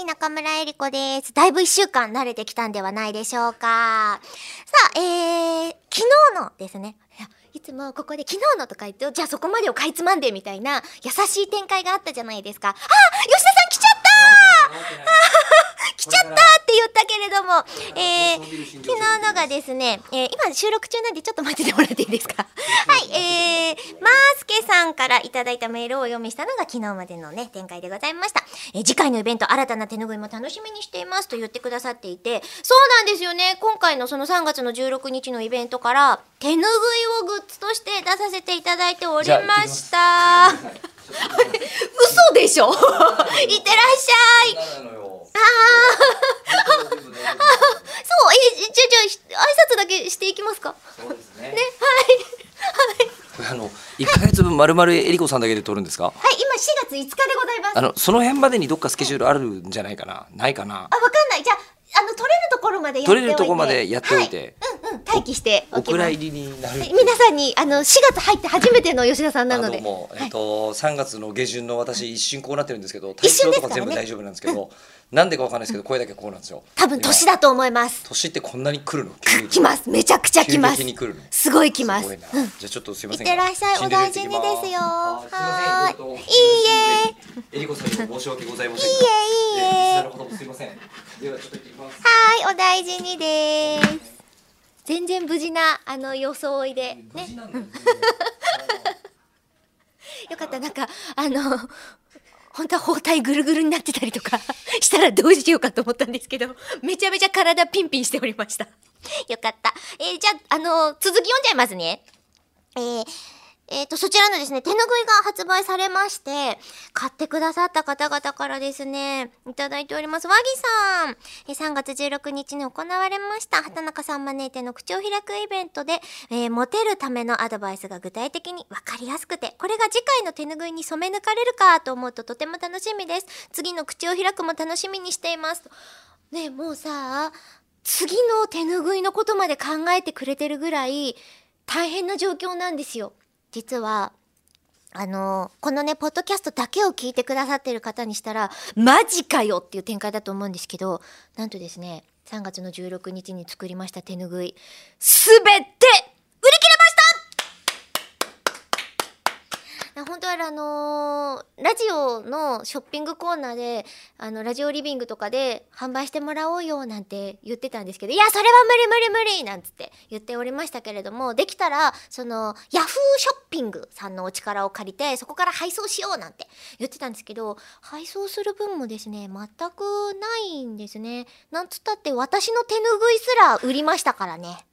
い、中村えり子です。だいぶ一週間慣れてきたんではないでしょうか。さあ、えー、昨日のですね。いつもここで昨日のとか言って、じゃあそこまでをかいつまんでみたいな優しい展開があったじゃないですか。あ吉田さん来ちゃった来ちゃったって言ったけれども、えー、昨日のがですね、えー、今収録中なんでちょっと待っててもらっていいですか？さんからいただいたメールをお読みしたのが昨日までのね、展開でございました。えー次回のイベント、新たな手拭いも楽しみにしていますと言ってくださっていて、そうなんですよね。今回のその3月の16日のイベントから、手拭いをグッズとして出させていただいておりました。嘘でしょ？いってらっしゃい。あ そう、え、じゃ、じゃ、挨拶だけしていきますかそうですね。ね、はい。これあの一ヶ月分まるまるえりこさんだけで撮るんですか？はい、今4月5日でございます。あのその辺までにどっかスケジュールあるんじゃないかな？ないかな？あ、わかんない。じゃあ、あの、取れるところまでやっておいて。取れるとこまでやっておいてはい待機しておきます。お蔵入りになる。皆さんに、あの、4月入って初めての吉田さんなので。あのもうえっと三月の下旬の私一瞬こうなってるんですけど、一体調とか全部大丈夫なんですけど、なんでかわかんないですけど声だけこうなんですよ。多分年だと思います。年ってこんなに来るの？来ます。めちゃくちゃ来ます急激に来るの？すごい来ます。じゃあちょっとすいまいっせんが。てらっしゃい。お大事にですよ。はーい。いいえ。えりこさんにも申し訳ございませんが。いいえいいええリスナーの方もすいません。ではちょっと行ってきます。はい、お大事にです。全然無事な、あの、装いで。ね。よかった、なんか、あの、本当は包帯ぐるぐるになってたりとか したらどうしようかと思ったんですけど、めちゃめちゃ体ピンピンしておりました。よかった。えーじゃあ、あの、続き読んじゃいますね。えーえーと、そちらのですね、手ぬぐいが発売されまして、買ってくださった方々からですね、いただいております。和木さん、え3月16日に行われました、畑中さん招いての口を開くイベントで、えーモテるためのアドバイスが具体的に分かりやすくて、これが次回の手ぬぐいに染め抜かれるかと思うととても楽しみです。次の口を開くも楽しみにしています。ねえもうさ、次の手ぬぐいのことまで考えてくれてるぐらい大変な状況なんですよ。実は、あのこのね、ポッドキャストだけを聞いてくださってる方にしたら、マジかよっていう展開だと思うんですけど、なんとですね、3月の16日に作りました手ぬぐい、すべて売り切れました本当はあのーラジオのショッピングコーナーであのラジオリビングとかで販売してもらおうよなんて言ってたんですけどいやそれは無理無理無理なんつって言っておりましたけれどもできたらそのヤフーショッピングさんのお力を借りてそこから配送しようなんて言ってたんですけど配送する分もですね全くないんですね。なんつったって私の手ぬぐいすら売りましたからね。